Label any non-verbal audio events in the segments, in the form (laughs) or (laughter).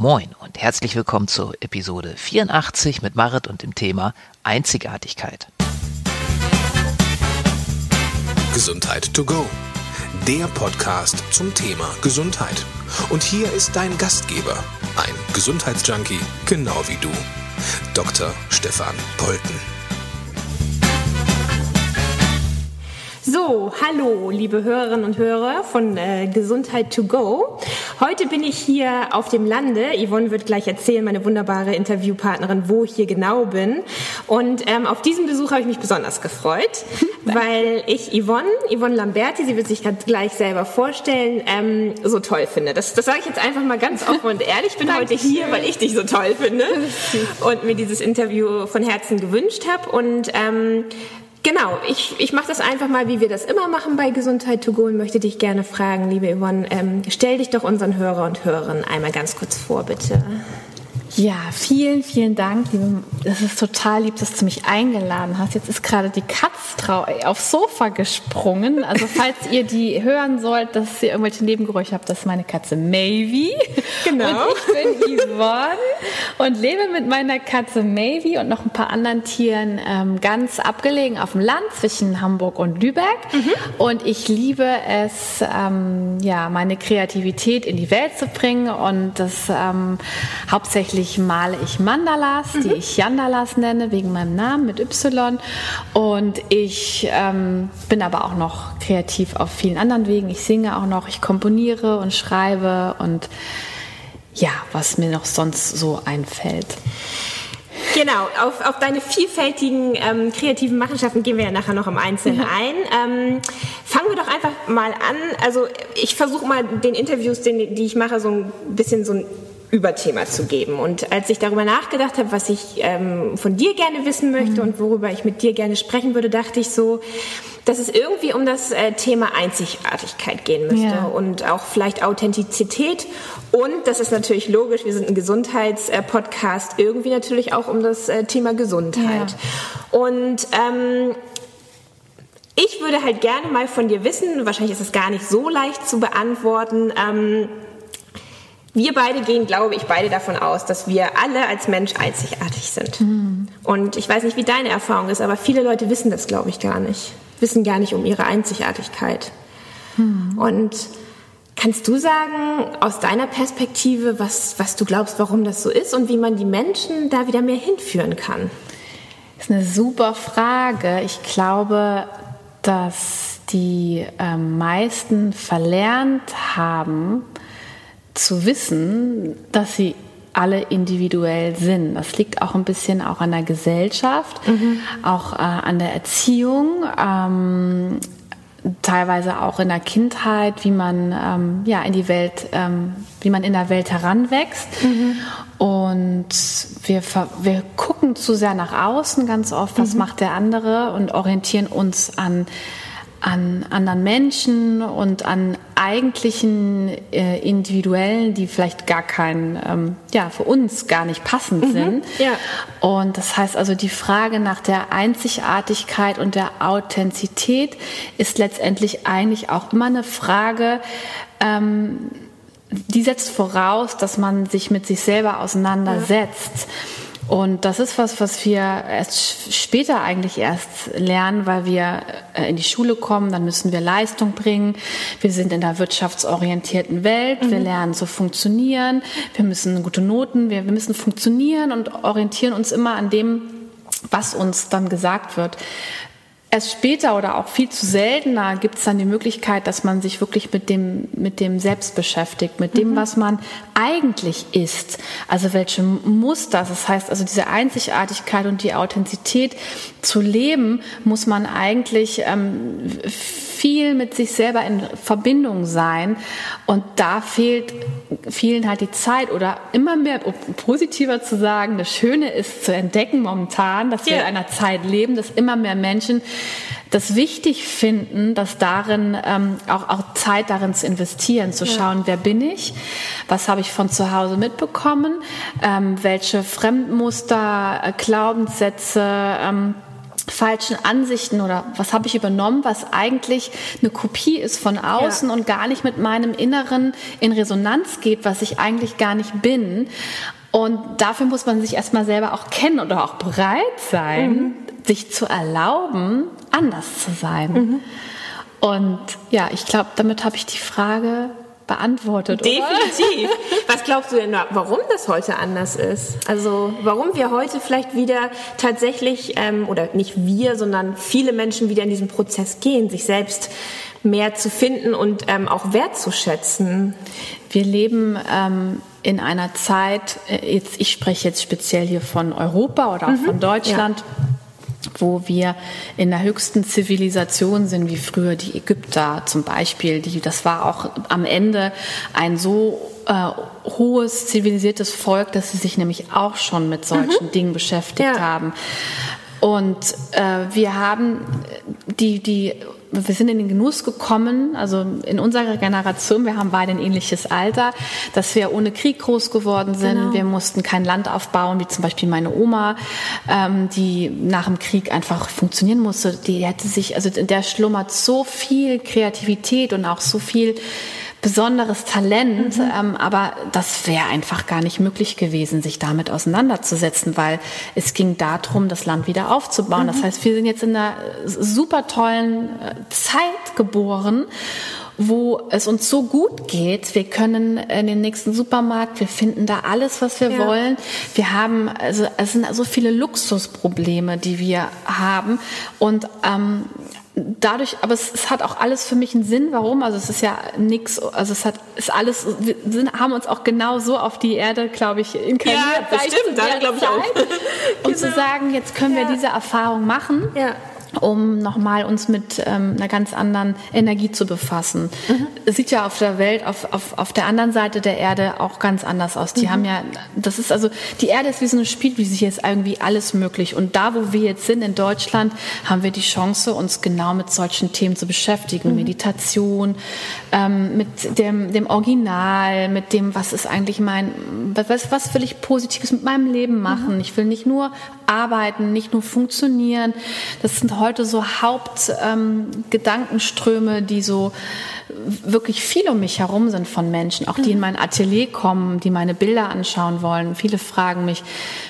Moin und herzlich willkommen zur Episode 84 mit Marit und dem Thema Einzigartigkeit. Gesundheit to go. Der Podcast zum Thema Gesundheit. Und hier ist dein Gastgeber, ein Gesundheitsjunkie, genau wie du, Dr. Stefan Polten. So, hallo, liebe Hörerinnen und Hörer von äh, Gesundheit to go. Heute bin ich hier auf dem Lande. Yvonne wird gleich erzählen, meine wunderbare Interviewpartnerin, wo ich hier genau bin. Und ähm, auf diesen Besuch habe ich mich besonders gefreut, (laughs) weil ich Yvonne, Yvonne Lamberti, sie wird sich gleich selber vorstellen, ähm, so toll finde. Das, das sage ich jetzt einfach mal ganz offen und ehrlich. Ich bin heute hier, weil ich dich so toll finde und mir dieses Interview von Herzen gewünscht habe. Und ähm, Genau, ich, ich mache das einfach mal, wie wir das immer machen bei Gesundheit to go und möchte dich gerne fragen, liebe Yvonne, ähm, stell dich doch unseren Hörer und Hörerinnen einmal ganz kurz vor, bitte. Ja, vielen, vielen Dank. Das ist total lieb, dass du mich eingeladen hast. Jetzt ist gerade die Katz aufs Sofa gesprungen. Also falls ihr die hören sollt, dass ihr irgendwelche Nebengeräusche habt, das ist meine Katze Maybe. Genau. Und ich bin Yvonne und lebe mit meiner Katze Maybe und noch ein paar anderen Tieren ähm, ganz abgelegen auf dem Land zwischen Hamburg und Lübeck. Mhm. Und ich liebe es, ähm, ja, meine Kreativität in die Welt zu bringen und das ähm, hauptsächlich Hauptsächlich male ich Mandalas, mhm. die ich Yandalas nenne, wegen meinem Namen mit Y. Und ich ähm, bin aber auch noch kreativ auf vielen anderen Wegen. Ich singe auch noch, ich komponiere und schreibe und ja, was mir noch sonst so einfällt. Genau, auf, auf deine vielfältigen ähm, kreativen Machenschaften gehen wir ja nachher noch im Einzelnen ein. Ähm, fangen wir doch einfach mal an. Also ich versuche mal den Interviews, den, die ich mache, so ein bisschen so ein Überthema zu geben. Und als ich darüber nachgedacht habe, was ich ähm, von dir gerne wissen möchte mhm. und worüber ich mit dir gerne sprechen würde, dachte ich so, dass es irgendwie um das äh, Thema Einzigartigkeit gehen müsste ja. und auch vielleicht Authentizität. Und das ist natürlich logisch, wir sind ein Gesundheitspodcast, äh, irgendwie natürlich auch um das äh, Thema Gesundheit. Ja. Und ähm, ich würde halt gerne mal von dir wissen, wahrscheinlich ist es gar nicht so leicht zu beantworten, ähm, wir beide gehen, glaube ich, beide davon aus, dass wir alle als Mensch einzigartig sind. Mhm. Und ich weiß nicht, wie deine Erfahrung ist, aber viele Leute wissen das, glaube ich, gar nicht. Wissen gar nicht um ihre Einzigartigkeit. Mhm. Und kannst du sagen, aus deiner Perspektive, was, was du glaubst, warum das so ist und wie man die Menschen da wieder mehr hinführen kann? Das ist eine super Frage. Ich glaube, dass die äh, meisten verlernt haben, zu wissen, dass sie alle individuell sind. Das liegt auch ein bisschen auch an der Gesellschaft, mhm. auch äh, an der Erziehung, ähm, teilweise auch in der Kindheit, wie man ähm, ja in die Welt, ähm, wie man in der Welt heranwächst. Mhm. Und wir, wir gucken zu sehr nach außen ganz oft, was mhm. macht der andere und orientieren uns an an anderen Menschen und an eigentlichen äh, Individuellen, die vielleicht gar kein, ähm, ja, für uns gar nicht passend mhm, sind. Ja. Und das heißt also, die Frage nach der Einzigartigkeit und der Authentizität ist letztendlich eigentlich auch immer eine Frage, ähm, die setzt voraus, dass man sich mit sich selber auseinandersetzt. Ja. Und das ist was, was wir erst später eigentlich erst lernen, weil wir äh, in die Schule kommen, dann müssen wir Leistung bringen. Wir sind in der wirtschaftsorientierten Welt, mhm. wir lernen zu funktionieren, wir müssen gute Noten, wir, wir müssen funktionieren und orientieren uns immer an dem, was uns dann gesagt wird. Erst später oder auch viel zu seltener gibt es dann die Möglichkeit, dass man sich wirklich mit dem, mit dem Selbst beschäftigt, mit dem, mhm. was man eigentlich ist. Also welche Muster, das heißt also diese Einzigartigkeit und die Authentizität zu leben, muss man eigentlich ähm, viel mit sich selber in Verbindung sein. Und da fehlt vielen halt die Zeit oder immer mehr, um positiver zu sagen, das Schöne ist zu entdecken momentan, dass wir ja. in einer Zeit leben, dass immer mehr Menschen das wichtig finden, dass darin ähm, auch, auch Zeit darin zu investieren, zu schauen, ja. wer bin ich, was habe ich von zu Hause mitbekommen, ähm, welche Fremdmuster, äh, Glaubenssätze, ähm, falschen Ansichten oder was habe ich übernommen, was eigentlich eine Kopie ist von außen ja. und gar nicht mit meinem Inneren in Resonanz geht, was ich eigentlich gar nicht bin. Und dafür muss man sich erstmal selber auch kennen oder auch bereit sein, mhm. sich zu erlauben, anders zu sein. Mhm. Und ja, ich glaube, damit habe ich die Frage beantwortet. Definitiv. Oder? (laughs) Was glaubst du denn, warum das heute anders ist? Also warum wir heute vielleicht wieder tatsächlich, ähm, oder nicht wir, sondern viele Menschen wieder in diesen Prozess gehen, sich selbst mehr zu finden und ähm, auch wertzuschätzen. Wir leben ähm, in einer Zeit, äh, jetzt, ich spreche jetzt speziell hier von Europa oder auch mhm. von Deutschland. Ja wo wir in der höchsten Zivilisation sind, wie früher die Ägypter zum Beispiel. Die, das war auch am Ende ein so äh, hohes, zivilisiertes Volk, dass sie sich nämlich auch schon mit solchen mhm. Dingen beschäftigt ja. haben. Und äh, wir haben die, die wir sind in den Genuss gekommen, also in unserer Generation, wir haben beide ein ähnliches Alter, dass wir ohne Krieg groß geworden sind. Genau. Wir mussten kein Land aufbauen, wie zum Beispiel meine Oma, ähm, die nach dem Krieg einfach funktionieren musste. Die hätte sich, also in der schlummert so viel Kreativität und auch so viel besonderes Talent, mhm. ähm, aber das wäre einfach gar nicht möglich gewesen, sich damit auseinanderzusetzen, weil es ging darum, das Land wieder aufzubauen. Mhm. Das heißt, wir sind jetzt in einer super tollen äh, Zeit geboren wo es uns so gut geht. Wir können in den nächsten Supermarkt, wir finden da alles, was wir ja. wollen. Wir haben, also es sind so viele Luxusprobleme, die wir haben. Und ähm, dadurch, aber es, es, hat auch alles für mich einen Sinn. Warum? Also es ist ja nichts, also es hat ist alles, wir sind, haben uns auch genau so auf die Erde, glaube ich, inkarniert. Ja, das stimmt, da glaube ich auch. Genau. zu sagen, jetzt können ja. wir diese Erfahrung machen. Ja um nochmal uns mit ähm, einer ganz anderen Energie zu befassen. Mhm. Sieht ja auf der Welt, auf, auf, auf der anderen Seite der Erde auch ganz anders aus. Die mhm. haben ja, das ist also, die Erde ist wie so ein Spiel, wie sich jetzt irgendwie alles möglich. Und da, wo wir jetzt sind, in Deutschland, haben wir die Chance, uns genau mit solchen Themen zu beschäftigen. Mhm. Meditation, ähm, mit dem, dem Original, mit dem, was ist eigentlich mein, was, was will ich Positives mit meinem Leben machen? Mhm. Ich will nicht nur arbeiten, nicht nur funktionieren. Das sind heute so Hauptgedankenströme, ähm, die so wirklich viel um mich herum sind von Menschen, auch die in mhm. mein Atelier kommen, die meine Bilder anschauen wollen. Viele fragen mich,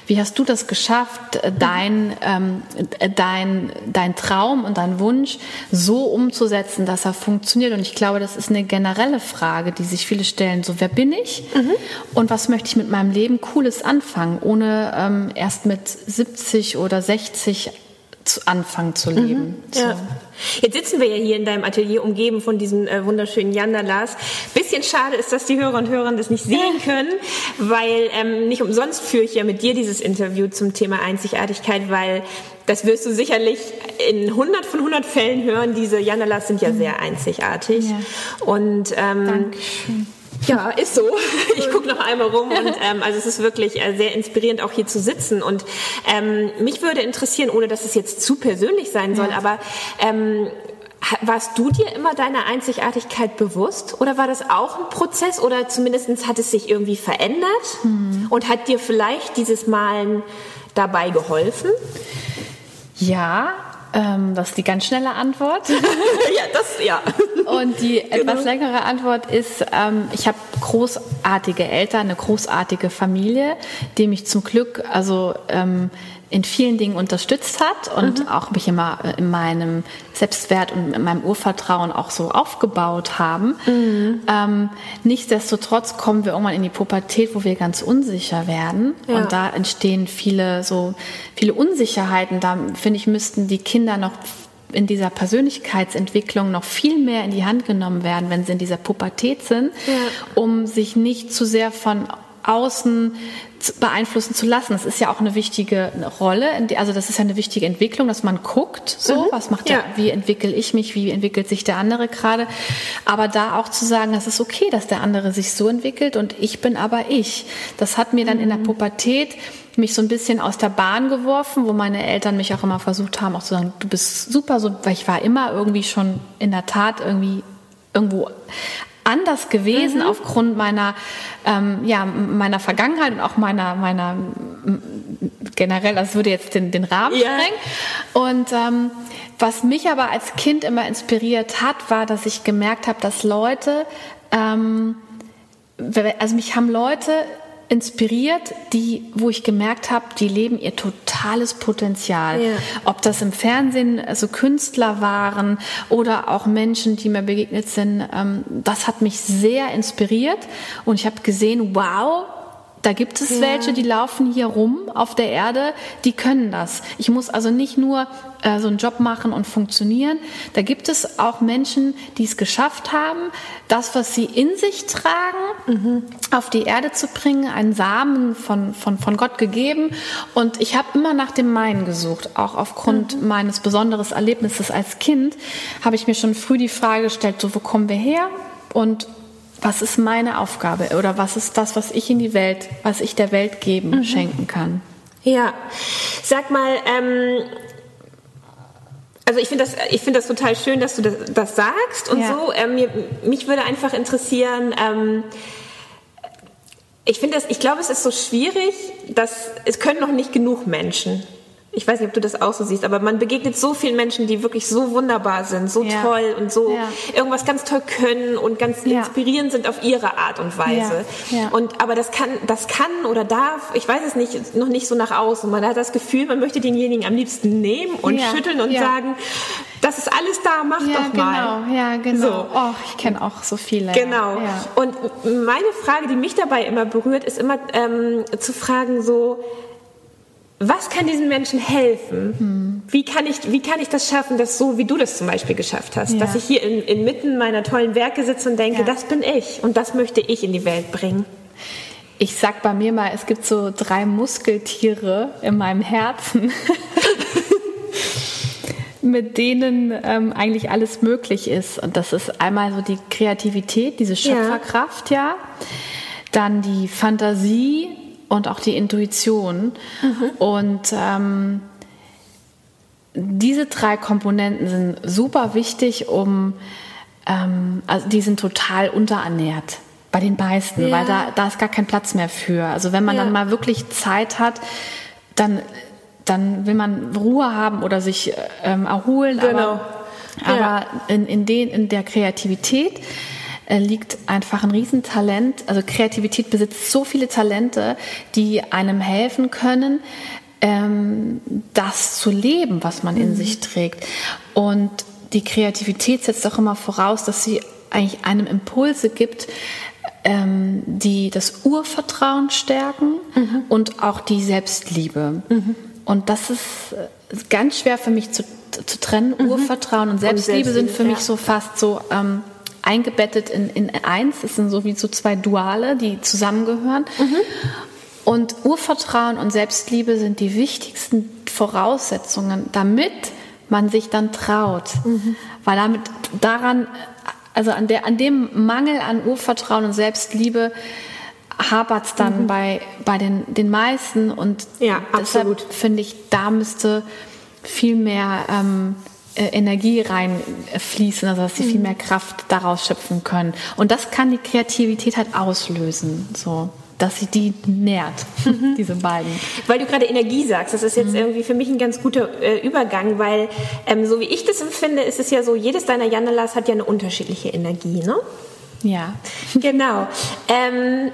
wie hast du das geschafft, äh, dein, ähm, äh, dein, dein Traum und dein Wunsch so umzusetzen, dass er funktioniert? Und ich glaube, das ist eine generelle Frage, die sich viele stellen. So, wer bin ich? Mhm. Und was möchte ich mit meinem Leben Cooles anfangen, ohne ähm, erst mit 70 oder 60 zu anfangen zu leben. Mhm, ja. Jetzt sitzen wir ja hier in deinem Atelier umgeben von diesen äh, wunderschönen Yandalas. Bisschen schade ist, dass die Hörer und Hörer das nicht sehen können, weil ähm, nicht umsonst führe ich ja mit dir dieses Interview zum Thema Einzigartigkeit, weil das wirst du sicherlich in 100 von 100 Fällen hören. Diese Yandalas sind ja mhm. sehr einzigartig. Ja. Und ähm, Dankeschön. Ja, ist so. (laughs) Ich gucke noch einmal rum und (laughs) ähm, also es ist wirklich äh, sehr inspirierend, auch hier zu sitzen. Und ähm, mich würde interessieren, ohne dass es jetzt zu persönlich sein soll, ja. aber ähm, warst du dir immer deiner Einzigartigkeit bewusst oder war das auch ein Prozess oder zumindest hat es sich irgendwie verändert hm. und hat dir vielleicht dieses Malen dabei geholfen? Ja, ähm, das ist die ganz schnelle Antwort. (laughs) ja, das, ja. Und die genau. etwas längere Antwort ist, ähm, ich habe großartige Eltern, eine großartige Familie, die mich zum Glück, also ähm, in vielen Dingen unterstützt hat und mhm. auch mich immer äh, in meinem Selbstwert und in meinem Urvertrauen auch so aufgebaut haben. Mhm. Ähm, nichtsdestotrotz kommen wir irgendwann in die Pubertät, wo wir ganz unsicher werden ja. und da entstehen viele so viele Unsicherheiten. Da finde ich müssten die Kinder noch in dieser Persönlichkeitsentwicklung noch viel mehr in die Hand genommen werden, wenn sie in dieser Pubertät sind, ja. um sich nicht zu sehr von außen beeinflussen zu lassen. Das ist ja auch eine wichtige Rolle, also das ist ja eine wichtige Entwicklung, dass man guckt, so, mhm. was macht der, wie entwickle ich mich, wie entwickelt sich der andere gerade. Aber da auch zu sagen, es ist okay, dass der andere sich so entwickelt und ich bin aber ich. Das hat mir dann mhm. in der mhm. Pubertät mich so ein bisschen aus der Bahn geworfen, wo meine Eltern mich auch immer versucht haben, auch zu sagen, du bist super, so, weil ich war immer irgendwie schon in der Tat irgendwie irgendwo anders gewesen mhm. aufgrund meiner, ähm, ja, meiner Vergangenheit und auch meiner, meiner generell, das würde jetzt den, den Rahmen Ja. sprengen. Und ähm, was mich aber als Kind immer inspiriert hat, war, dass ich gemerkt habe, dass Leute, ähm, also mich haben Leute inspiriert, die, wo ich gemerkt habe, die leben ihr totales Potenzial. Ja. Ob das im Fernsehen also Künstler waren oder auch Menschen, die mir begegnet sind, ähm, das hat mich sehr inspiriert und ich habe gesehen, wow, da gibt es welche, die laufen hier rum auf der Erde, die können das. Ich muss also nicht nur äh, so einen Job machen und funktionieren. Da gibt es auch Menschen, die es geschafft haben, das, was sie in sich tragen, auf die Erde zu bringen, einen Samen von, von, von Gott gegeben. Und ich habe immer nach dem meinen gesucht, auch aufgrund meines besonderen Erlebnisses als Kind, habe ich mir schon früh die Frage gestellt, so wo kommen wir her? Und was ist meine Aufgabe oder was ist das, was ich in die Welt, was ich der Welt geben, schenken kann? Ja, sag mal, ähm, also ich finde das, ich finde das total schön, dass du das, das sagst und Ja. so. Ähm, mir, mich würde einfach interessieren. Ähm, ich finde das, ich glaube, es ist so schwierig, dass es können noch nicht genug Menschen. Ich weiß nicht, ob du das auch so siehst, aber man begegnet so vielen Menschen, die wirklich so wunderbar sind, so Ja. toll und so Ja. irgendwas ganz toll können und ganz Ja. inspirierend sind auf ihre Art und Weise. Und aber das kann, das kann oder darf, ich weiß es nicht, noch nicht so nach außen. Man hat das Gefühl, man möchte denjenigen am liebsten nehmen und schütteln und sagen, das ist alles da, mach doch mal. genau, ja, genau. So. Oh, ich kenne auch so viele. Genau. Und meine Frage, die mich dabei immer berührt, ist immer ähm, zu fragen so, was kann diesen Menschen helfen? Hm. Wie, kann ich, wie kann ich das schaffen, dass so, wie du das zum Beispiel geschafft hast, Ja. dass ich hier in, inmitten meiner tollen Werke sitze und denke, Ja. das bin ich und das möchte ich in die Welt bringen. Ich sag bei mir mal, es gibt so drei Muskeltiere in meinem Herzen, (laughs) mit denen ähm, eigentlich alles möglich ist. Und das ist einmal so die Kreativität, diese Schöpferkraft, ja. Dann die Fantasie und auch die Intuition. Und ähm, diese drei Komponenten sind super wichtig, um, ähm, also die sind total unterernährt bei den meisten, Ja. weil da, da ist gar kein Platz mehr für. Also wenn man Ja. dann mal wirklich Zeit hat, dann, dann will man Ruhe haben oder sich ähm, erholen. Genau. Aber, Ja. aber in, in, den, in der Kreativität liegt einfach ein Riesentalent. Also Kreativität besitzt so viele Talente, die einem helfen können, ähm, das zu leben, was man in sich trägt. Und die Kreativität setzt auch immer voraus, dass sie eigentlich einem Impulse gibt, ähm, die das Urvertrauen stärken und auch die Selbstliebe. Und das ist äh, ganz schwer für mich zu, zu trennen. Urvertrauen und Selbstliebe, sind Selbstliebe, für mich ja. so fast so ähm, eingebettet in, in eins. Es sind so wie so zwei Duale, die zusammengehören. Und Urvertrauen und Selbstliebe sind die wichtigsten Voraussetzungen, damit man sich dann traut. Weil damit daran, also an, der, an dem Mangel an Urvertrauen und Selbstliebe hapert es dann bei, bei den, den meisten. Und Ja, deshalb absolut. finde ich, da müsste viel mehr ähm, äh, Energie reinfließen, also dass sie viel mehr Kraft daraus schöpfen können. Und das kann die Kreativität halt auslösen, so dass sie die nährt, (laughs) diese beiden. Weil du gerade Energie sagst, das ist Mhm. jetzt irgendwie für mich ein ganz guter äh, Übergang, weil ähm, so wie ich das empfinde, ist es ja so, jedes deiner Jandalas hat ja eine unterschiedliche Energie, ne? Ja. (laughs) Genau. Ähm,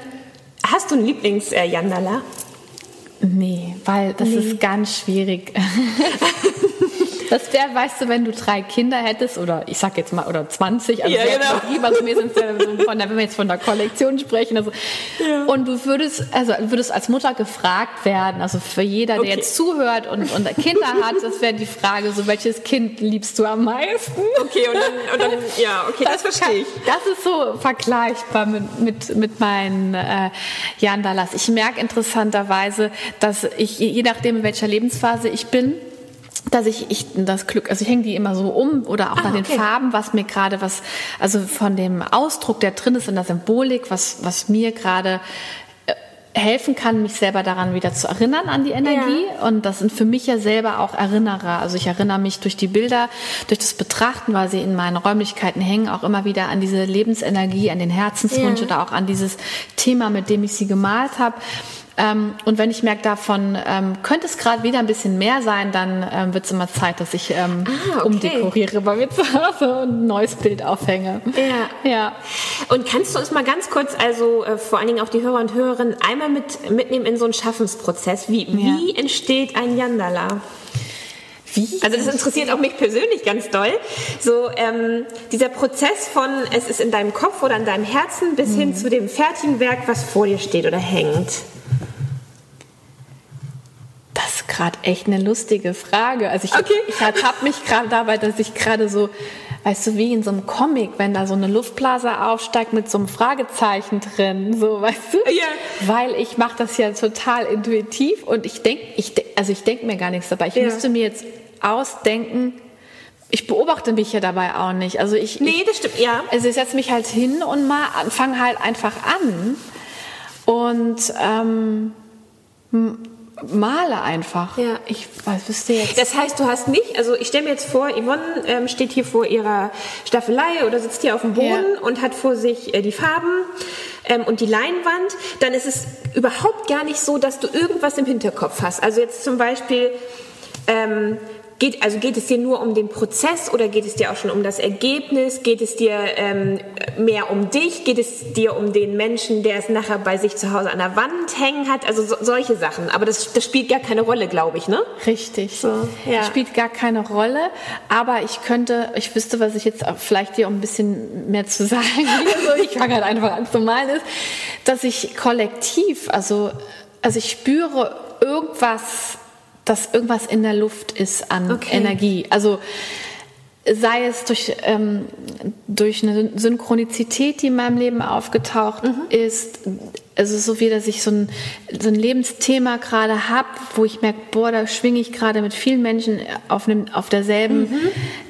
hast du ein Lieblings-Jandala? Nee, weil das ist ganz schwierig. (laughs) Das wäre, weißt du, wenn du drei Kinder hättest oder ich sag jetzt mal oder 20, also Ja, genau. übertrieben, also sind ja so (laughs) von der, wenn wir jetzt von der Kollektion sprechen, also und du würdest also würdest als Mutter gefragt werden, also für jeder, der Okay. jetzt zuhört und, und Kinder hat, das wäre die Frage, so welches Kind liebst du am meisten? Okay, und dann, und dann ja, okay, das, verstehe ich. Das ist so vergleichbar mit, mit, mit meinen äh, Jandalas. Ich merke interessanterweise, dass ich, je nachdem, in welcher Lebensphase ich bin, dass ich, ich das Glück, also ich hänge die immer so um oder auch Ah, nach den okay. Farben, was mir gerade was, also von dem Ausdruck, der drin ist in der Symbolik, was, was mir gerade äh, helfen kann, mich selber daran wieder zu erinnern an die Energie. Und das sind für mich ja selber auch Erinnerer. Also ich erinnere mich durch die Bilder, durch das Betrachten, weil sie in meinen Räumlichkeiten hängen, auch immer wieder an diese Lebensenergie, an den Herzenswunsch Ja. oder auch an dieses Thema, mit dem ich sie gemalt habe. Ähm, und wenn ich merke, davon ähm, könnte es gerade wieder ein bisschen mehr sein, dann ähm, wird es immer Zeit, dass ich ähm, ah, okay. umdekoriere bei mir zu Hause und ein neues Bild aufhänge. Ja. ja. Und kannst du uns mal ganz kurz, also äh, vor allen Dingen auch die Hörer und Hörerinnen, einmal mit, mitnehmen in so einen Schaffensprozess? Wie, ja. wie entsteht ein Yandala? Wie? Also das interessiert auch mich persönlich ganz doll. So ähm, dieser Prozess von es ist in deinem Kopf oder in deinem Herzen bis mhm. hin zu dem fertigen Werk, was vor dir steht oder hängt. Ist gerade echt eine lustige Frage. Also ich, okay. ich ertappe mich gerade dabei, dass ich gerade so, weißt du, wie in so einem Comic, wenn da so eine Luftblase aufsteigt mit so einem Fragezeichen drin, so, weißt du? Ja. Weil ich mache das ja total intuitiv und ich denke, ich, also ich denke mir gar nichts dabei. Ich ja. müsste mir jetzt ausdenken, ich beobachte mich ja dabei auch nicht. Also ich, nee, das stimmt, ja. Also ich setze mich halt hin und mal fange halt einfach an und ähm, male einfach. Ja. Ich was wüsste jetzt. Das heißt, du hast nicht, also ich stelle mir jetzt vor, Yvonne ähm, steht hier vor ihrer Staffelei oder sitzt hier auf dem Boden ja. und hat vor sich äh, die Farben ähm, und die Leinwand. Dann ist es überhaupt gar nicht so, dass du irgendwas im Hinterkopf hast. Also jetzt zum Beispiel ähm, Geht, also geht es dir nur um den Prozess oder geht es dir auch schon um das Ergebnis? Geht es dir ähm, mehr um dich? Geht es dir um den Menschen, der es nachher bei sich zu Hause an der Wand hängen hat? Also so, solche Sachen. Aber das, das spielt gar keine Rolle, glaube ich, ne? Richtig. So, ja. Das spielt gar keine Rolle. Aber ich könnte, ich wüsste, was ich jetzt vielleicht dir um ein bisschen mehr zu (laughs) sagen also ich fange halt einfach an zu malen, ist, dass ich kollektiv, also, also ich spüre irgendwas dass irgendwas in der Luft ist an okay. Energie. Also sei es durch, ähm, durch eine Synchronizität, die in meinem Leben aufgetaucht mhm. ist, also so wie, dass ich so ein, so ein Lebensthema gerade habe, wo ich merke, boah, da schwinge ich gerade mit vielen Menschen auf, einem, auf derselben mhm.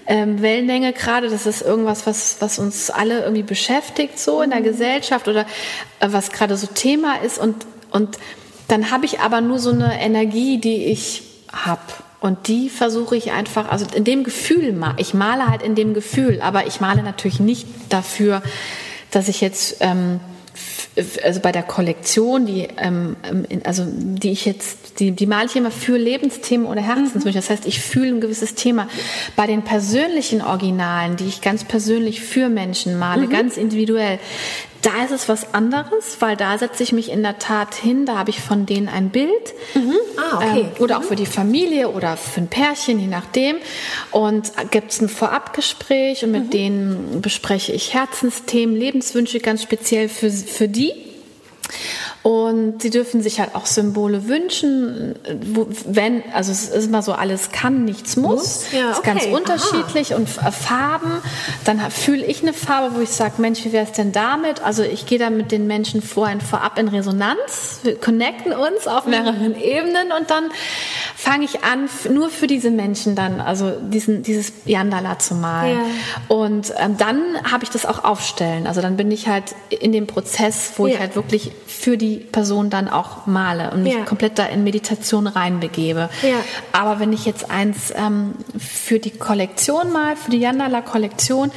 ähm, Wellenlänge gerade. Das ist irgendwas, was, was uns alle irgendwie beschäftigt, so in der mhm. Gesellschaft oder äh, was gerade so Thema ist und, und dann habe ich aber nur so eine Energie, die ich habe. Und die versuche ich einfach, also in dem Gefühl, ich male halt in dem Gefühl, aber ich male natürlich nicht dafür, dass ich jetzt, ähm, also bei der Kollektion, die, ähm, also die ich jetzt, die, die male ich immer für Lebensthemen oder Herzenswünsche. Mhm. Das heißt, ich fühle ein gewisses Thema. Bei den persönlichen Originalen, die ich ganz persönlich für Menschen male, mhm. ganz individuell, da ist es was anderes, weil da setze ich mich in der Tat hin, da habe ich von denen ein Bild. Mhm. Ah, okay. Ähm, oder mhm. auch für die Familie oder für ein Pärchen, je nachdem. Und gibt es ein Vorabgespräch und mit mhm. denen bespreche ich Herzensthemen, Lebenswünsche ganz speziell für, für die. Und sie dürfen sich halt auch Symbole wünschen, wo, wenn, also es ist immer so, alles kann, nichts muss. muss? Ja, ist okay. ganz unterschiedlich Aha. und äh, Farben. Dann fühle ich eine Farbe, wo ich sage, Mensch, wie wäre es denn damit? Also ich gehe dann mit den Menschen vorhin vorab in Resonanz, wir connecten uns auf mehreren mhm. Ebenen und dann fange ich an, nur für diese Menschen dann, also diesen, dieses Yandala zu malen. Ja. Und ähm, dann habe ich das auch aufstellen. Also dann bin ich halt in dem Prozess, wo ja. ich halt wirklich für die Person dann auch male und mich ja. komplett da in Meditation reinbegebe. Ja. Aber wenn ich jetzt eins ähm, für die Kollektion mal, für die Yandala-Kollektion,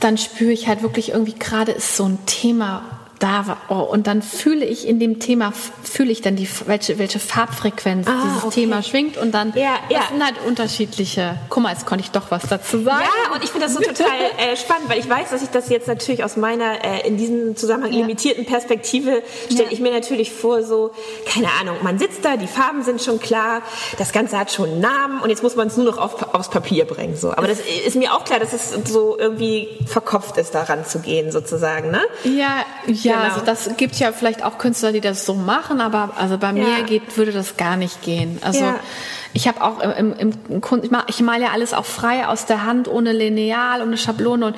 dann spüre ich halt wirklich irgendwie gerade ist so ein Thema da war. Oh, und dann fühle ich in dem Thema, fühle ich dann die, welche, welche Farbfrequenz ah, dieses okay. Thema schwingt und dann ja, ja. das sind halt unterschiedliche. Guck mal, jetzt konnte ich doch was dazu sagen. Ja, und ich finde das so total (laughs) äh, spannend, weil ich weiß, dass ich das jetzt natürlich aus meiner äh, in diesem Zusammenhang ja. limitierten Perspektive stelle ich mir natürlich vor, so, keine Ahnung, man sitzt da, die Farben sind schon klar, das Ganze hat schon einen Namen und jetzt muss man es nur noch auf, aufs Papier bringen. So. Aber das ist mir auch klar, dass es so irgendwie verkopft ist, daran zu gehen, sozusagen. Ne? Ja, ja ja, genau. also das gibt ja vielleicht auch Künstler, die das so machen, aber also bei ja. mir geht, würde das gar nicht gehen. Also ja. ich habe auch im, im, im ich, mal, ich male ja alles auch frei aus der Hand, ohne Lineal, ohne Schablone und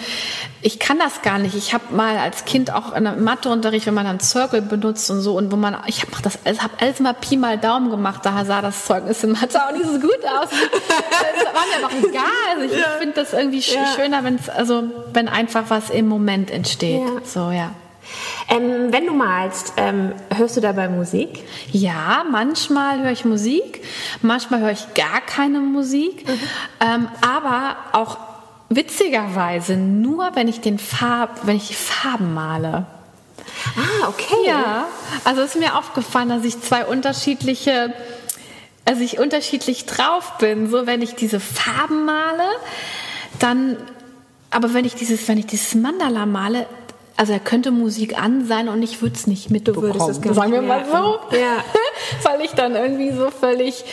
ich kann das gar nicht. Ich habe mal als Kind auch in einem Matheunterricht, wenn man dann Circle benutzt und so und wo man, ich habe das, ich habe alles mal Pi mal Daumen gemacht, daher sah das Zeugnis in Mathe auch nicht so gut aus. (laughs) das war mir aber egal. Also ich ja. finde das irgendwie schöner, wenn es, also wenn einfach was im Moment entsteht. So ja. Ähm, wenn du malst, ähm, hörst du dabei Musik? Ja, manchmal höre ich Musik, manchmal höre ich gar keine Musik, mhm. ähm, aber auch witzigerweise nur, wenn ich den Farb, wenn ich die Farben male. Ah, okay. Ja, also ist mir aufgefallen, dass ich zwei unterschiedliche, also ich unterschiedlich drauf bin. So, wenn ich diese Farben male, dann, aber wenn ich dieses, wenn ich dieses Mandala male, also da könnte Musik an sein und ich würde es nicht mitbekommen. würdest es gar sagen wir mal so. Ja. (laughs) Weil ich dann irgendwie so völlig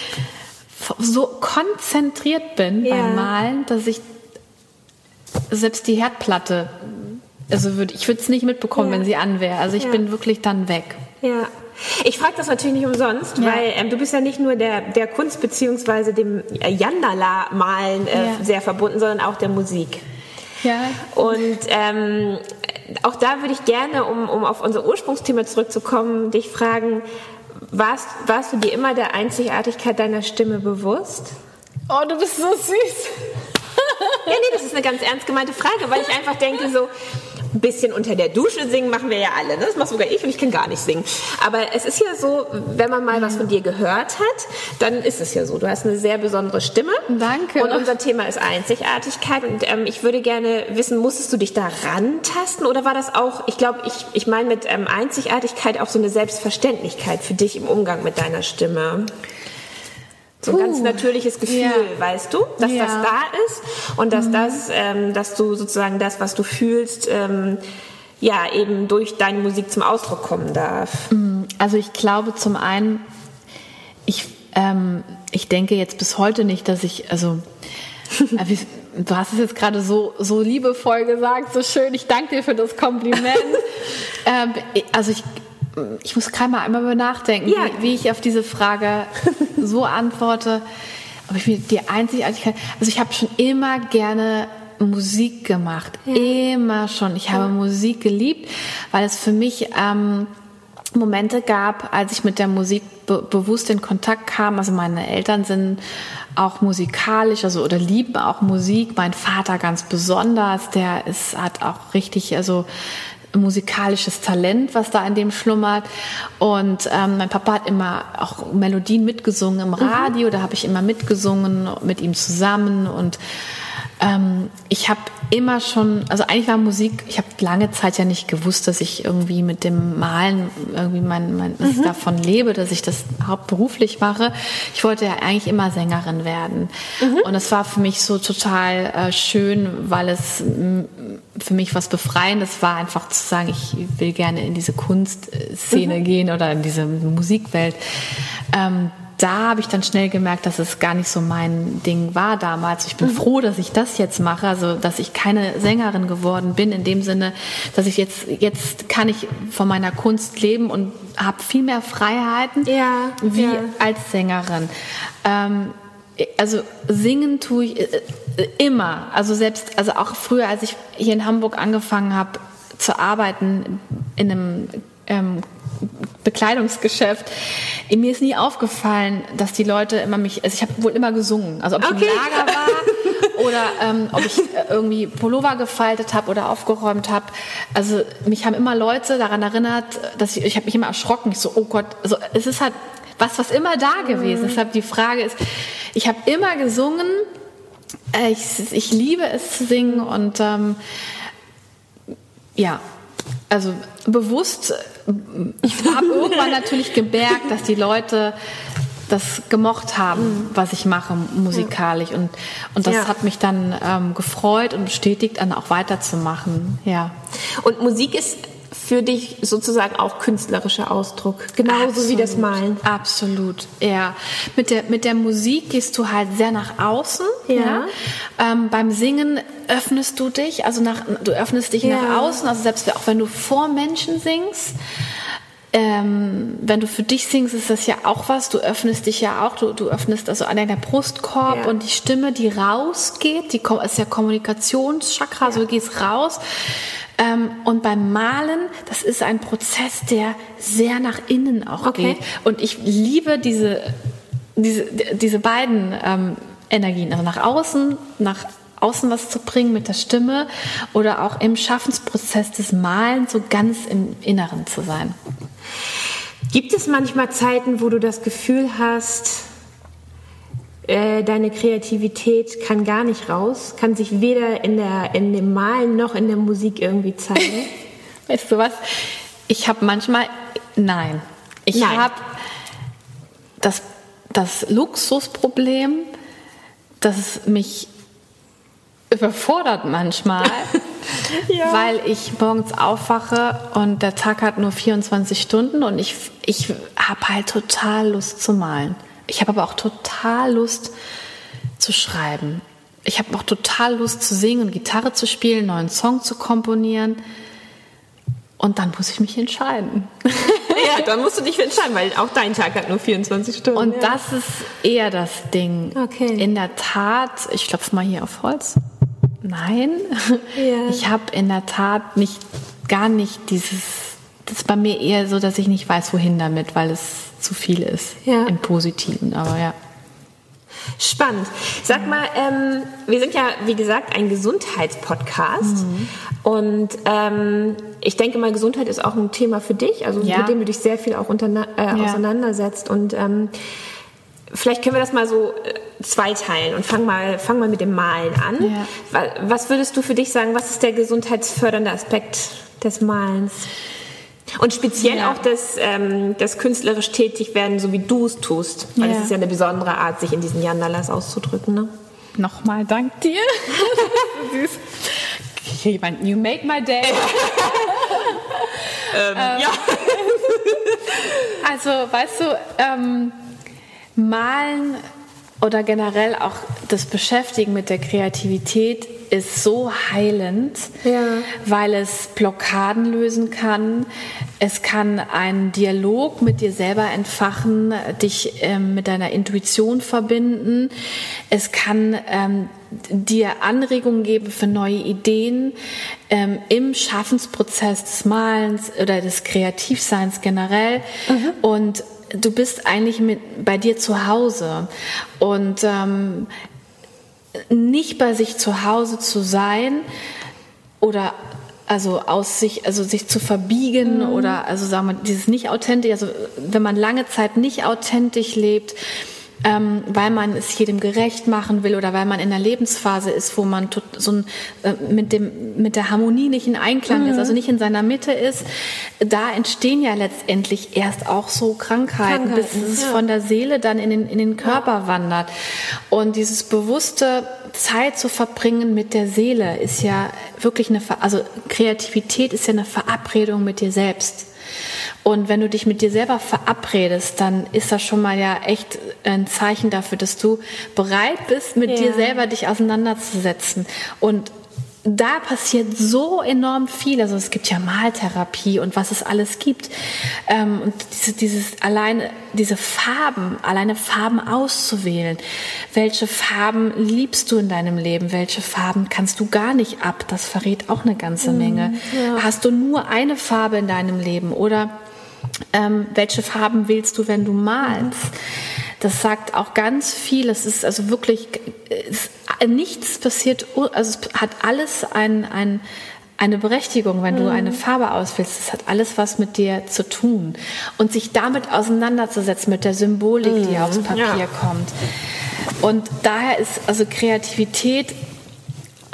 so konzentriert bin Ja. beim Malen, dass ich selbst die Herdplatte, also würd, ich würde es nicht mitbekommen, Ja. wenn sie an wäre. Also ich Ja. bin wirklich dann weg. Ja. Ich frage das natürlich nicht umsonst, Ja. weil ähm, du bist ja nicht nur der, der Kunst beziehungsweise dem Yandala-Malen äh, Ja. sehr verbunden, sondern auch der Musik. Ja. Und ähm, auch da würde ich gerne, um, um auf unser Ursprungsthema zurückzukommen, dich fragen, warst, warst du dir immer der Einzigartigkeit deiner Stimme bewusst? Oh, du bist so süß. Ja, nee, das ist eine ganz ernst gemeinte Frage, weil ich einfach denke, so ein bisschen unter der Dusche singen machen wir ja alle. Ne? Das mache sogar ich und ich kann gar nicht singen. Aber es ist ja so, wenn man mal was von dir gehört hat, dann ist es ja so. Du hast eine sehr besondere Stimme. Danke. Und unser Thema ist Einzigartigkeit. Und ähm, ich würde gerne wissen, musstest du dich da rantasten oder war das auch, ich glaube, ich, ich meine mit ähm, Einzigartigkeit auch so eine Selbstverständlichkeit für dich im Umgang mit deiner Stimme? So ein ganz natürliches Gefühl, Ja. weißt du, dass Ja. das da ist und dass das, ähm, dass du sozusagen das, was du fühlst, ähm, ja eben durch deine Musik zum Ausdruck kommen darf. Also ich glaube zum einen, ich, ähm, ich denke jetzt bis heute nicht, dass ich, also (laughs) äh, du hast es jetzt gerade so, so liebevoll gesagt, so schön, ich danke dir für das Kompliment. (laughs) ähm, also ich, ich muss gerade mal einmal über nachdenken, Ja. wie, wie ich auf diese Frage (laughs) so antworte. Aber ich bin die Einzigartigkeit, also ich habe schon immer gerne Musik gemacht, immer schon. Ich habe Musik geliebt, weil es für mich ähm, Momente gab, als ich mit der Musik be bewusst in Kontakt kam. Also meine Eltern sind auch musikalisch, also oder lieben auch Musik. Mein Vater ganz besonders, der ist hat auch richtig, also musikalisches Talent, was da in dem schlummert. Und ähm, mein Papa hat immer auch Melodien mitgesungen im Radio, da habe ich immer mitgesungen mit ihm zusammen und ähm, ich habe immer schon, also eigentlich war Musik, ich habe lange Zeit ja nicht gewusst, dass ich irgendwie mit dem Malen irgendwie mein, mein ich davon lebe, dass ich das hauptberuflich mache. Ich wollte ja eigentlich immer Sängerin werden. Und es war für mich so total äh, schön, weil es für mich was Befreiendes war, einfach zu sagen, ich will gerne in diese Kunstszene gehen oder in diese Musikwelt. Ähm, da habe ich dann schnell gemerkt, dass es gar nicht so mein Ding war damals. Ich bin froh, dass ich das jetzt mache, also dass ich keine Sängerin geworden bin in dem Sinne, dass ich jetzt jetzt kann ich von meiner Kunst leben und habe viel mehr Freiheiten Ja, wie ja. als Sängerin. Ähm, also singen tue ich äh, äh, immer, also selbst also auch früher, als ich hier in Hamburg angefangen habe zu arbeiten in einem ähm, Bekleidungsgeschäft. Mir ist nie aufgefallen, dass die Leute immer mich, also ich habe wohl immer gesungen. Also ob ich Okay. im Lager war (laughs) oder ähm, ob ich äh, irgendwie Pullover gefaltet habe oder aufgeräumt habe. Also mich haben immer Leute daran erinnert, dass ich, ich habe mich immer erschrocken. Ich so, oh Gott, also es ist halt was, was immer da gewesen. Mhm. Deshalb die Frage ist, ich habe immer gesungen. Äh, Ich, ich liebe es zu singen und ähm, ja, also bewusst, ich habe irgendwann natürlich gemerkt, dass die Leute das gemocht haben, was ich mache musikalisch und, und das Ja. hat mich dann ähm, gefreut und bestätigt, dann auch weiterzumachen. Ja. Und Musik ist für dich sozusagen auch künstlerischer Ausdruck, genauso wie das Absolut, Malen. Absolut, ja. Mit der, mit der Musik gehst du halt sehr nach außen. Ja. Ja. Ähm, beim Singen öffnest du dich, also nach, du öffnest dich Ja. nach außen, also selbst auch wenn du vor Menschen singst. Ähm, wenn du für dich singst, ist das ja auch was. Du öffnest dich ja auch. Du, du öffnest also an deiner Brustkorb Ja. und die Stimme, die rausgeht, die ist ja Kommunikationschakra, also du gehst raus. Ähm, und beim Malen, das ist ein Prozess, der sehr nach innen auch Okay. geht. Und ich liebe diese, diese, diese beiden ähm, Energien, also nach außen, nach außen was zu bringen mit der Stimme oder auch im Schaffensprozess des Malens so ganz im Inneren zu sein. Gibt es manchmal Zeiten, wo du das Gefühl hast, äh, deine Kreativität kann gar nicht raus, kann sich weder in, der, in dem Malen noch in der Musik irgendwie zeigen? (laughs) Weißt du was? Ich habe manchmal, nein. Ich habe das, das Luxusproblem, dass es mich überfordert manchmal, (laughs) ja. weil ich morgens aufwache und der Tag hat nur 24 Stunden und ich, ich habe halt total Lust zu malen. Ich habe aber auch total Lust zu schreiben. Ich habe auch total Lust zu singen und Gitarre zu spielen, einen neuen Song zu komponieren. Und dann muss ich mich entscheiden. (laughs) Ja, dann musst du dich entscheiden, weil auch dein Tag hat nur 24 Stunden. Und ja. das ist eher das Ding. Okay. In der Tat, ich klopfe mal hier auf Holz. Nein, ja. (laughs) ich habe in der Tat nicht, gar nicht dieses, das ist bei mir eher so, dass ich nicht weiß, wohin damit, weil es zu viel ist ja. im Positiven, aber ja. Spannend. Sag mal, ähm, wir sind ja, wie gesagt, ein Gesundheitspodcast. Mhm. Und ähm, ich denke mal, Gesundheit ist auch ein Thema für dich, also ja. mit dem du dich sehr viel auch äh, ja. auseinandersetzt. Und ähm, vielleicht können wir das mal so äh, zweiteilen und fang mal, fang mal mit dem Malen an. Ja. Was würdest du für dich sagen, was ist der gesundheitsfördernde Aspekt des Malens? Und speziell ja. auch das, ähm, das künstlerisch tätig werden, so wie du es tust. Weil es ist ja eine besondere Art, sich in diesen Yandalas auszudrücken. Ne? Nochmal dank dir. (laughs) Süß. You make my day. (laughs) ähm, ähm, ja. (laughs) also, weißt du, ähm, malen oder generell auch das Beschäftigen mit der Kreativität ist so heilend, ja. weil es Blockaden lösen kann. Es kann einen Dialog mit dir selber entfachen, dich ähm, mit deiner Intuition verbinden. Es kann ähm, dir Anregungen geben für neue Ideen ähm, im Schaffensprozess des Malens oder des Kreativseins generell. Mhm. Und du bist eigentlich mit, bei dir zu Hause. Und ähm, nicht bei sich zu Hause zu sein oder also aus sich, also sich zu verbiegen mhm. oder also sagen wir dieses nicht authentisch, also wenn man lange Zeit nicht authentisch lebt, ähm, weil man es jedem gerecht machen will oder weil man in einer Lebensphase ist, wo man so ein, äh, mit, dem, mit der Harmonie nicht in Einklang mhm. ist, also nicht in seiner Mitte ist, da entstehen ja letztendlich erst auch so Krankheiten, Krankheiten bis es ja. von der Seele dann in den, in den Körper ja. wandert. Und dieses bewusste Zeit zu verbringen mit der Seele ist ja wirklich eine, also Kreativität ist ja eine Verabredung mit dir selbst. Und wenn du dich mit dir selber verabredest, dann ist das schon mal ja echt ein Zeichen dafür, dass du bereit bist, mit ja. dir selber dich auseinanderzusetzen. Und da passiert so enorm viel. Also es gibt ja Maltherapie und was es alles gibt. Ähm, und diese, dieses alleine, diese Farben, alleine Farben auszuwählen. Welche Farben liebst du in deinem Leben? Welche Farben kannst du gar nicht ab? Das verrät auch eine ganze mhm, Menge. Ja. Hast du nur eine Farbe in deinem Leben oder ähm, welche Farben wählst du, wenn du malst? Das sagt auch ganz viel. Es ist also wirklich, es, nichts passiert, also es hat alles ein, ein, eine Berechtigung, wenn du mhm. eine Farbe auswählst. Das hat alles was mit dir zu tun. Und sich damit auseinanderzusetzen, mit der Symbolik, die mhm. aufs Papier ja. kommt. Und daher ist also Kreativität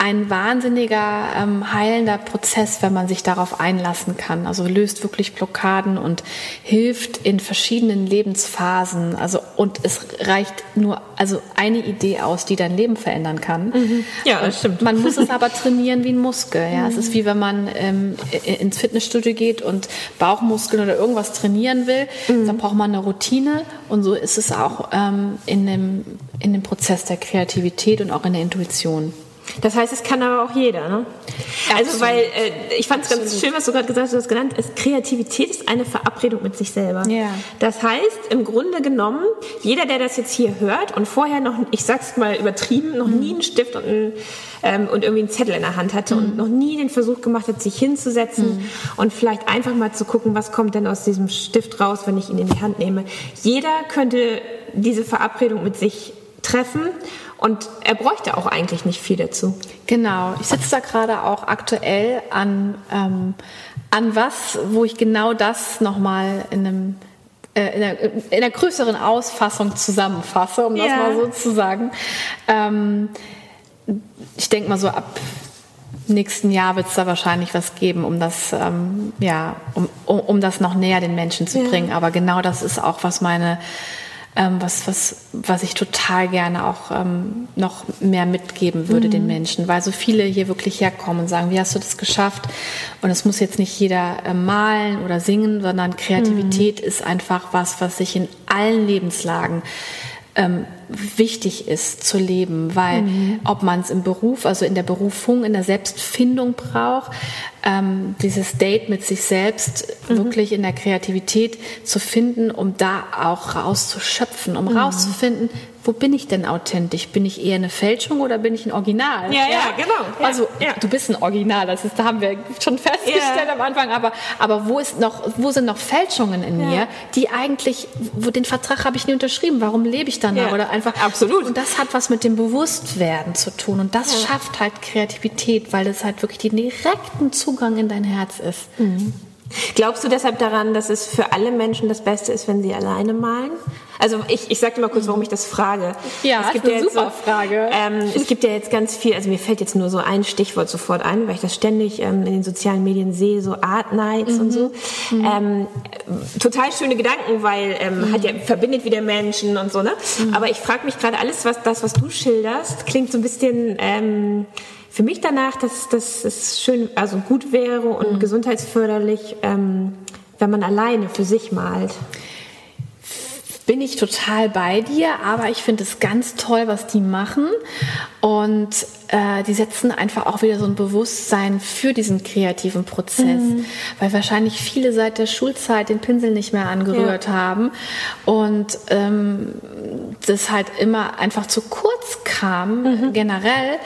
ein wahnsinniger ähm, heilender Prozess, wenn man sich darauf einlassen kann. Also löst wirklich Blockaden und hilft in verschiedenen Lebensphasen. Also und es reicht nur also eine Idee aus, die dein Leben verändern kann. Mhm. Ja, das stimmt. Man muss es aber trainieren wie ein Muskel. Ja, mhm. es ist wie wenn man ähm, ins Fitnessstudio geht und Bauchmuskeln oder irgendwas trainieren will. Mhm. Dann braucht man eine Routine und so ist es auch ähm, in dem in dem Prozess der Kreativität und auch in der Intuition. Das heißt, es kann aber auch jeder, ne? Also, weil äh, ich fand es ganz schön, was du gerade gesagt hast, du hast genannt, es, Kreativität ist eine Verabredung mit sich selber. Ja. Das heißt, im Grunde genommen, jeder, der das jetzt hier hört und vorher noch, ich sag's mal übertrieben, noch mhm. nie einen Stift und, ein, ähm, und irgendwie einen Zettel in der Hand hatte mhm. und noch nie den Versuch gemacht hat, sich hinzusetzen mhm. und vielleicht einfach mal zu gucken, was kommt denn aus diesem Stift raus, wenn ich ihn in die Hand nehme. Jeder könnte diese Verabredung mit sich treffen und er bräuchte auch eigentlich nicht viel dazu. Genau. Ich sitze da gerade auch aktuell an, ähm, an was, wo ich genau das nochmal in einem äh, in einer, in einer größeren Ausfassung zusammenfasse, um das mal so zu sagen. Ähm, ich denke mal so ab nächsten Jahr wird es da wahrscheinlich was geben, um das, ähm, ja, um, um, um, das noch näher den Menschen zu ja. bringen. Aber genau das ist auch, was meine, ähm, was, was, was ich total gerne auch ähm, noch mehr mitgeben würde mhm. den Menschen, weil so viele hier wirklich herkommen und sagen, wie hast du das geschafft? Und es muss jetzt nicht jeder äh, malen oder singen, sondern Kreativität mhm. ist einfach was, was sich in allen Lebenslagen ähm, wichtig ist zu leben, weil mhm. ob man es im Beruf, also in der Berufung, in der Selbstfindung braucht, ähm, dieses Date mit sich selbst mhm. wirklich in der Kreativität zu finden, um da auch rauszuschöpfen, um mhm. rauszufinden, wo bin ich denn authentisch? Bin ich eher eine Fälschung oder bin ich ein Original? Ja, ja, ja genau. Also ja. du bist ein Original, das ist, da haben wir schon festgestellt am Anfang, aber, aber wo, ist noch, wo sind noch Fälschungen in mir, die eigentlich, wo den Vertrag habe ich nie unterschrieben, warum lebe ich dann da? Oder einfach, Absolut. Und das hat was mit dem Bewusstwerden zu tun und das schafft halt Kreativität, weil es halt wirklich den direkten Zugang in dein Herz ist. Mhm. Glaubst du deshalb daran, dass es für alle Menschen das Beste ist, wenn sie alleine malen? Also ich, ich sag dir mal kurz, warum ich das frage. Ja, es gibt ist eine ja super so, Frage. Ähm, es gibt ja jetzt ganz viel, also mir fällt jetzt nur so ein Stichwort sofort ein, weil ich das ständig ähm, in den sozialen Medien sehe, so Art Nights mhm. und so. Mhm. Ähm, total schöne Gedanken, weil ähm, mhm. hat ja, verbindet wieder Menschen und so, ne? Mhm. Aber ich frage mich gerade, alles, was das, was du schilderst, klingt so ein bisschen ähm, für mich danach, dass, dass es schön, also gut wäre und mhm. gesundheitsförderlich, ähm, wenn man alleine für sich malt bin ich total bei dir, aber ich finde es ganz toll, was die machen. Und äh, die setzen einfach auch wieder so ein Bewusstsein für diesen kreativen Prozess, mhm. weil wahrscheinlich viele seit der Schulzeit den Pinsel nicht mehr angerührt ja. haben und ähm, das halt immer einfach zu kurz kam mhm. generell.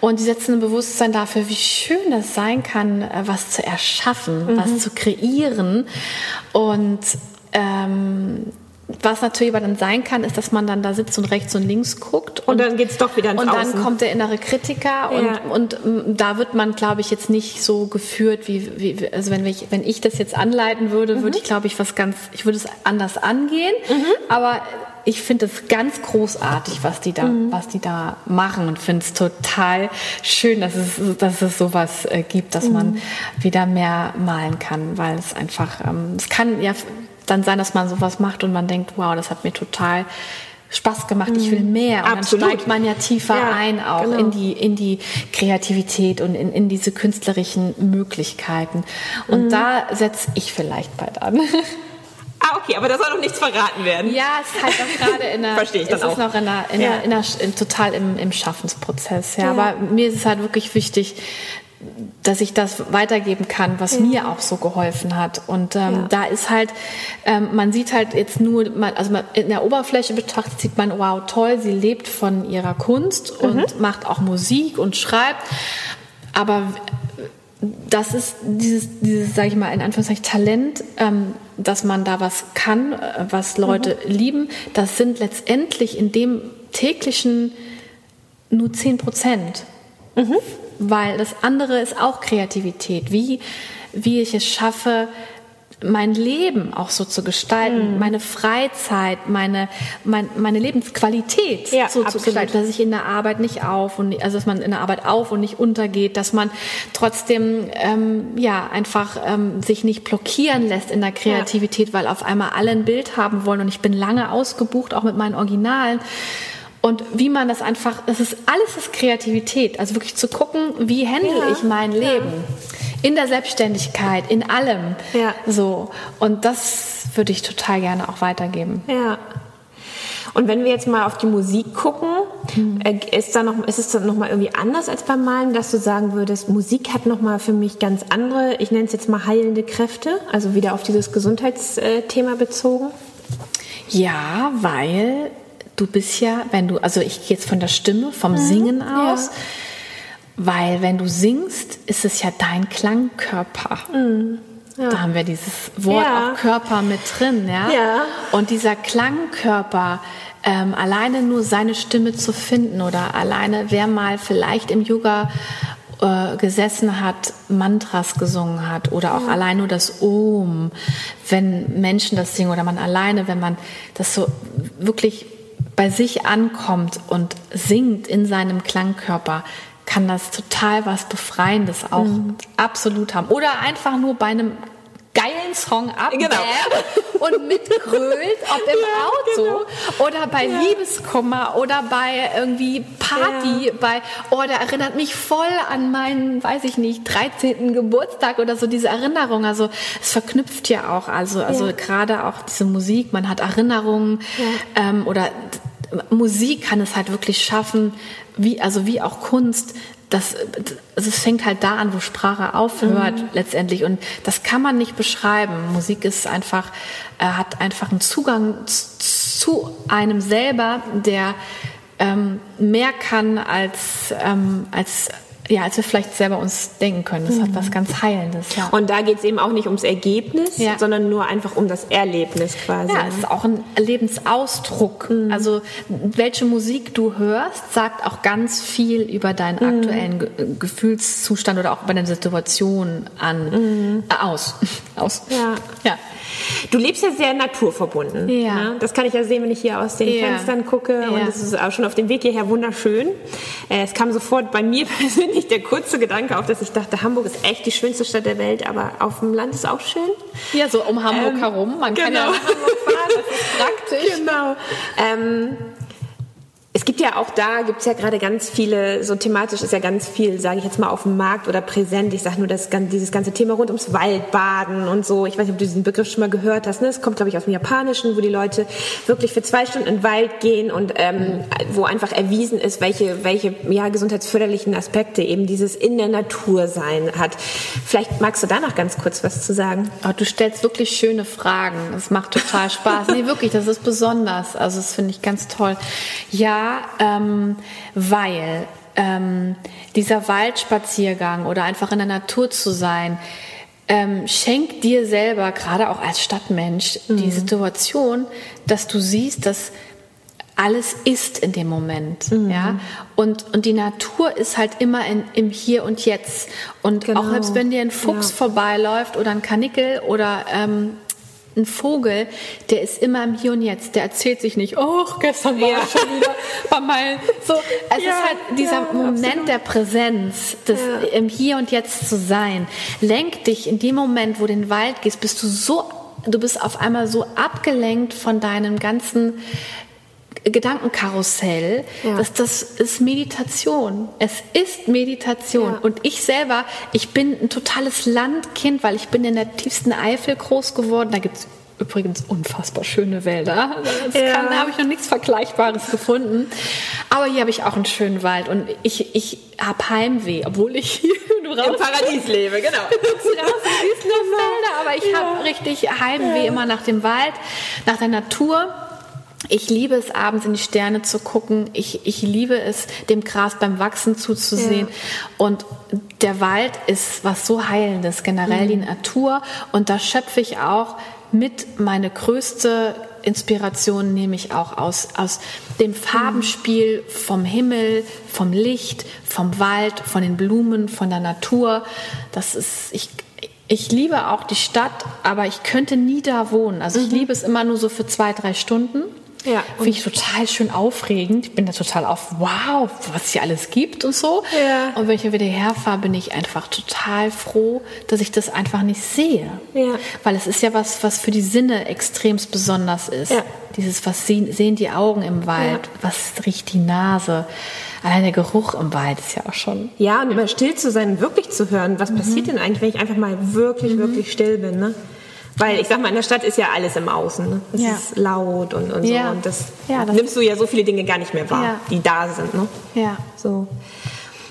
Und die setzen ein Bewusstsein dafür, wie schön das sein kann, äh, was zu erschaffen, mhm. was zu kreieren. Und ähm, was natürlich aber dann sein kann, ist, dass man dann da sitzt und rechts und links guckt. Und, und dann geht's doch wieder ins Und Außen. dann kommt der innere Kritiker und, ja. und, und da wird man, glaube ich, jetzt nicht so geführt, wie, wie also wenn ich, wenn ich das jetzt anleiten würde, mhm. würde ich, glaube ich, was ganz, ich würde es anders angehen. Mhm. Aber ich finde es ganz großartig, was die da, mhm. was die da machen und finde es total schön, dass es, dass es sowas äh, gibt, dass man mhm. wieder mehr malen kann, weil es einfach, ähm, es kann ja dann sein, dass man sowas macht und man denkt, wow, das hat mir total Spaß gemacht, ich will mhm. mehr. Und Absolut. dann steigt man ja tiefer ja, ein auch genau. in, die, in die Kreativität und in, in diese künstlerischen Möglichkeiten. Und mhm. da setze ich vielleicht bald an. Ah, okay, aber da soll noch nichts verraten werden. Ja, es ist halt auch gerade in der, (laughs) Verstehe ich dann es auch. ist noch in der, in ja. in der, in, total im, im Schaffensprozess. Ja. ja. Aber mir ist es halt wirklich wichtig, dass ich das weitergeben kann, was ja. mir auch so geholfen hat. Und ähm, ja. da ist halt, ähm, man sieht halt jetzt nur, man, also man, in der Oberfläche betrachtet sieht man, wow, toll, sie lebt von ihrer Kunst mhm. und macht auch Musik und schreibt. Aber das ist dieses, dieses sage ich mal, in Anführungszeichen Talent, ähm, dass man da was kann, äh, was Leute mhm. lieben. Das sind letztendlich in dem täglichen nur 10 Prozent. Mhm weil das andere ist auch Kreativität. Wie, wie ich es schaffe, mein Leben auch so zu gestalten, mhm. meine Freizeit, meine, mein, meine Lebensqualität ja, so absolut. zu gestalten, dass ich in der Arbeit nicht auf und also dass man in der Arbeit auf und nicht untergeht, dass man trotzdem ähm, ja einfach ähm, sich nicht blockieren lässt in der Kreativität, ja. weil auf einmal alle ein Bild haben wollen und ich bin lange ausgebucht, auch mit meinen Originalen und wie man das einfach, das ist alles ist Kreativität. Also wirklich zu gucken, wie handle ja. ich mein Leben ja. in der Selbstständigkeit, in allem. Ja. So. Und das würde ich total gerne auch weitergeben. Ja. Und wenn wir jetzt mal auf die Musik gucken, mhm. ist, da noch, ist es dann nochmal irgendwie anders als beim Malen, dass du sagen würdest, Musik hat nochmal für mich ganz andere, ich nenne es jetzt mal heilende Kräfte, also wieder auf dieses Gesundheitsthema bezogen? Ja, weil du bist ja, wenn du, also ich gehe jetzt von der Stimme, vom mhm. Singen aus, ja. weil wenn du singst, ist es ja dein Klangkörper. Mhm. Ja. Da haben wir dieses Wort ja. auch Körper mit drin, ja. ja. Und dieser Klangkörper, ähm, alleine nur seine Stimme zu finden oder alleine, wer mal vielleicht im Yoga äh, gesessen hat, Mantras gesungen hat oder auch ja. allein nur das Om, wenn Menschen das singen oder man alleine, wenn man das so wirklich bei sich ankommt und singt in seinem Klangkörper, kann das total was Befreiendes auch mhm. absolut haben. Oder einfach nur bei einem geilen Song ab genau. und mitgrölt, ob im (laughs) ja, Auto genau. oder bei ja. Liebeskummer oder bei irgendwie Party, ja. bei, oh, der erinnert mich voll an meinen, weiß ich nicht, 13. Geburtstag oder so, diese Erinnerung. Also es verknüpft ja auch, also, also gerade auch diese Musik, man hat Erinnerungen ähm, oder Musik kann es halt wirklich schaffen, wie, also wie auch Kunst, das, also es fängt halt da an, wo Sprache aufhört mhm. letztendlich. Und das kann man nicht beschreiben. Musik ist einfach, äh, hat einfach einen Zugang zu einem selber, der ähm, mehr kann als, ähm, als ja, als wir vielleicht selber uns denken können. Das mhm. hat was ganz Heilendes. Ja. Und da geht es eben auch nicht ums Ergebnis, ja. sondern nur einfach um das Erlebnis quasi. Ja, es ist auch ein Lebensausdruck. Mhm. Also welche Musik du hörst, sagt auch ganz viel über deinen mhm. aktuellen Gefühlszustand oder auch über deine Situation an mhm. äh, aus. (laughs) aus. Ja. ja. Du lebst ja sehr naturverbunden. Ja. Ne? Das kann ich ja sehen, wenn ich hier aus den ja. Fenstern gucke. Ja. Und es ist auch schon auf dem Weg hierher wunderschön. Äh, es kam sofort bei mir (laughs) persönlich der kurze Gedanke auf, dass ich dachte, Hamburg ist echt die schönste Stadt der Welt, aber auf dem Land ist auch schön. Ja, so um Hamburg ähm, herum. Man genau. kann ja nach Hamburg fahren, das ist (laughs) praktisch. Genau. Ähm, es gibt ja auch da, gibt es ja gerade ganz viele, so thematisch ist ja ganz viel, sage ich jetzt mal, auf dem Markt oder präsent. Ich sage nur das, dieses ganze Thema rund ums Waldbaden und so. Ich weiß nicht, ob du diesen Begriff schon mal gehört hast. Ne? Es kommt, glaube ich, aus dem Japanischen, wo die Leute wirklich für zwei Stunden in den Wald gehen und ähm, wo einfach erwiesen ist, welche, welche ja, gesundheitsförderlichen Aspekte eben dieses in der Natur sein hat. Vielleicht magst du da noch ganz kurz was zu sagen. Oh, du stellst wirklich schöne Fragen. Es macht total Spaß. nee, wirklich, das ist besonders. Also das finde ich ganz toll. Ja, ähm, weil ähm, dieser Waldspaziergang oder einfach in der Natur zu sein, ähm, schenkt dir selber, gerade auch als Stadtmensch, mhm. die Situation, dass du siehst, dass alles ist in dem Moment, mhm. ja. Und, und die Natur ist halt immer in, im Hier und Jetzt. Und genau. auch selbst wenn dir ein Fuchs ja. vorbeiläuft oder ein Kanickel oder ähm, ein Vogel, der ist immer im Hier und Jetzt. Der erzählt sich nicht, oh, gestern war ja. ich schon wieder bei meinen. So, es ja, ist halt dieser ja, Moment absolut. der Präsenz, des im Hier und Jetzt zu sein. Lenk dich in dem Moment, wo du in den Wald gehst, bist du so, du bist auf einmal so abgelenkt von deinem ganzen Gedankenkarussell, ja. dass das ist Meditation. Es ist Meditation. Ja. Und ich selber, ich bin ein totales Landkind, weil ich bin in der tiefsten Eifel groß geworden. Da gibt es übrigens unfassbar schöne Wälder. Da ja. habe ich noch nichts Vergleichbares gefunden. Aber hier habe ich auch einen schönen Wald und ich, ich habe Heimweh, obwohl ich hier (laughs) im Paradies lebe, genau. (laughs) raus nur Felder, aber ich habe richtig Heimweh immer nach dem Wald, nach der Natur. Ich liebe es, abends in die Sterne zu gucken. Ich, ich liebe es, dem Gras beim Wachsen zuzusehen. Ja. Und der Wald ist was so Heilendes, generell mhm. die Natur. Und da schöpfe ich auch mit meine größte Inspiration nehme ich auch aus, aus dem Farbenspiel vom Himmel, vom Licht, vom Wald, von den Blumen, von der Natur. Das ist, ich, ich liebe auch die Stadt, aber ich könnte nie da wohnen. Also ich mhm. liebe es immer nur so für zwei, drei Stunden. Ja. Finde ich total schön aufregend. Ich bin da total auf, wow, was hier alles gibt und so. Ja. Und wenn ich wieder herfahre, bin ich einfach total froh, dass ich das einfach nicht sehe. Ja. Weil es ist ja was, was für die Sinne extremst besonders ist. Ja. Dieses, was sehen, sehen die Augen im Wald, ja. was riecht die Nase. Allein der Geruch im Wald ist ja auch schon. Ja, und immer still zu sein, wirklich zu hören, was mhm. passiert denn eigentlich, wenn ich einfach mal wirklich, mhm. wirklich still bin. Ne? Weil (laughs) ich sag mal, in der Stadt ist ja alles im Außen. Ne? Es ja. ist laut und, und ja. so. Und das, ja, das nimmst du ja so viele Dinge gar nicht mehr wahr, die da sind. Ne? Ja. So.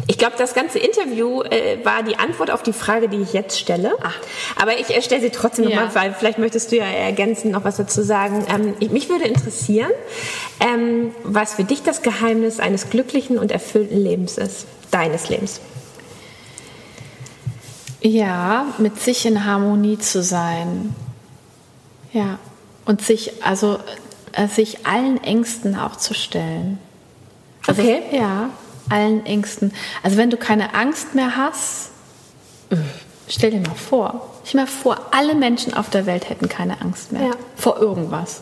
Ich glaube, das ganze Interview äh, war die Antwort auf die Frage, die ich jetzt stelle. Ach. Aber ich äh, stelle sie trotzdem ja. nochmal, weil vielleicht möchtest du ja ergänzend noch was dazu sagen. Ähm, ich, mich würde interessieren, ähm, was für dich das Geheimnis eines glücklichen und erfüllten Lebens ist, deines Lebens. Ja, mit sich in Harmonie zu sein. Ja. Und sich, also äh, sich allen Ängsten auch zu stellen. Also, okay. Ja, allen Ängsten. Also wenn du keine Angst mehr hast, stell dir mal vor. Ich mal vor, alle Menschen auf der Welt hätten keine Angst mehr. Ja. Vor irgendwas.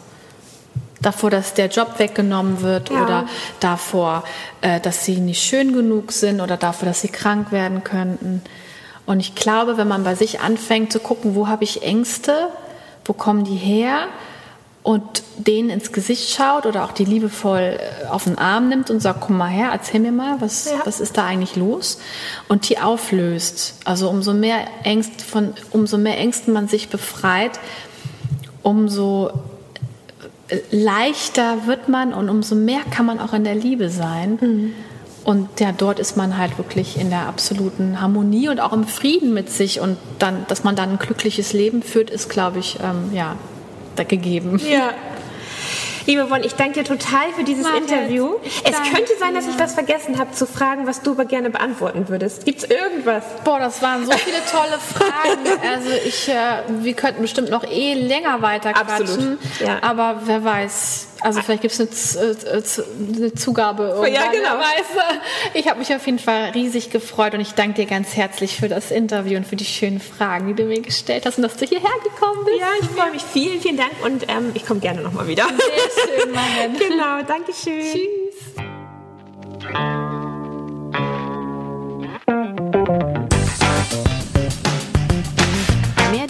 davor, dass der Job weggenommen wird Ja. oder davor, äh, dass sie nicht schön genug sind oder davor, dass sie krank werden könnten. Und ich glaube, wenn man bei sich anfängt zu gucken, wo habe ich Ängste, wo kommen die her und denen ins Gesicht schaut oder auch die liebevoll äh, auf den Arm nimmt und sagt, komm mal her, erzähl mir mal, was, Ja. was ist da eigentlich los? Und die auflöst. Also umso mehr Ängste von, umso mehr Ängsten man sich befreit, umso äh, leichter wird man und umso mehr kann man auch in der Liebe sein. Und ja, dort ist man halt wirklich in der absoluten Harmonie und auch im Frieden mit sich. Und dann, dass man dann ein glückliches Leben führt, ist, glaube ich, ähm, ja, gegeben. Ja. Liebe Yvonne, ich danke dir total für dieses Marit, Interview. Es könnte sein, dass ich was vergessen habe zu fragen, was du aber gerne beantworten würdest. Gibt es irgendwas? Boah, das waren so viele tolle Fragen. (laughs) Also ich, äh, wir könnten bestimmt noch eh länger weiter quatschen. Absolut, ja. Aber wer weiß. Also vielleicht gibt es eine, äh, Z- eine Zugabe irgendwann. Ja, genau. Ich habe mich auf jeden Fall riesig gefreut und ich danke dir ganz herzlich für das Interview und für die schönen Fragen, die du mir gestellt hast und dass du hierher gekommen bist. Ja, ich freue mich. Vielen, vielen Dank und ähm, ich komme gerne nochmal wieder. Sehr schön, (laughs) Mann. genau, danke schön. Tschüss.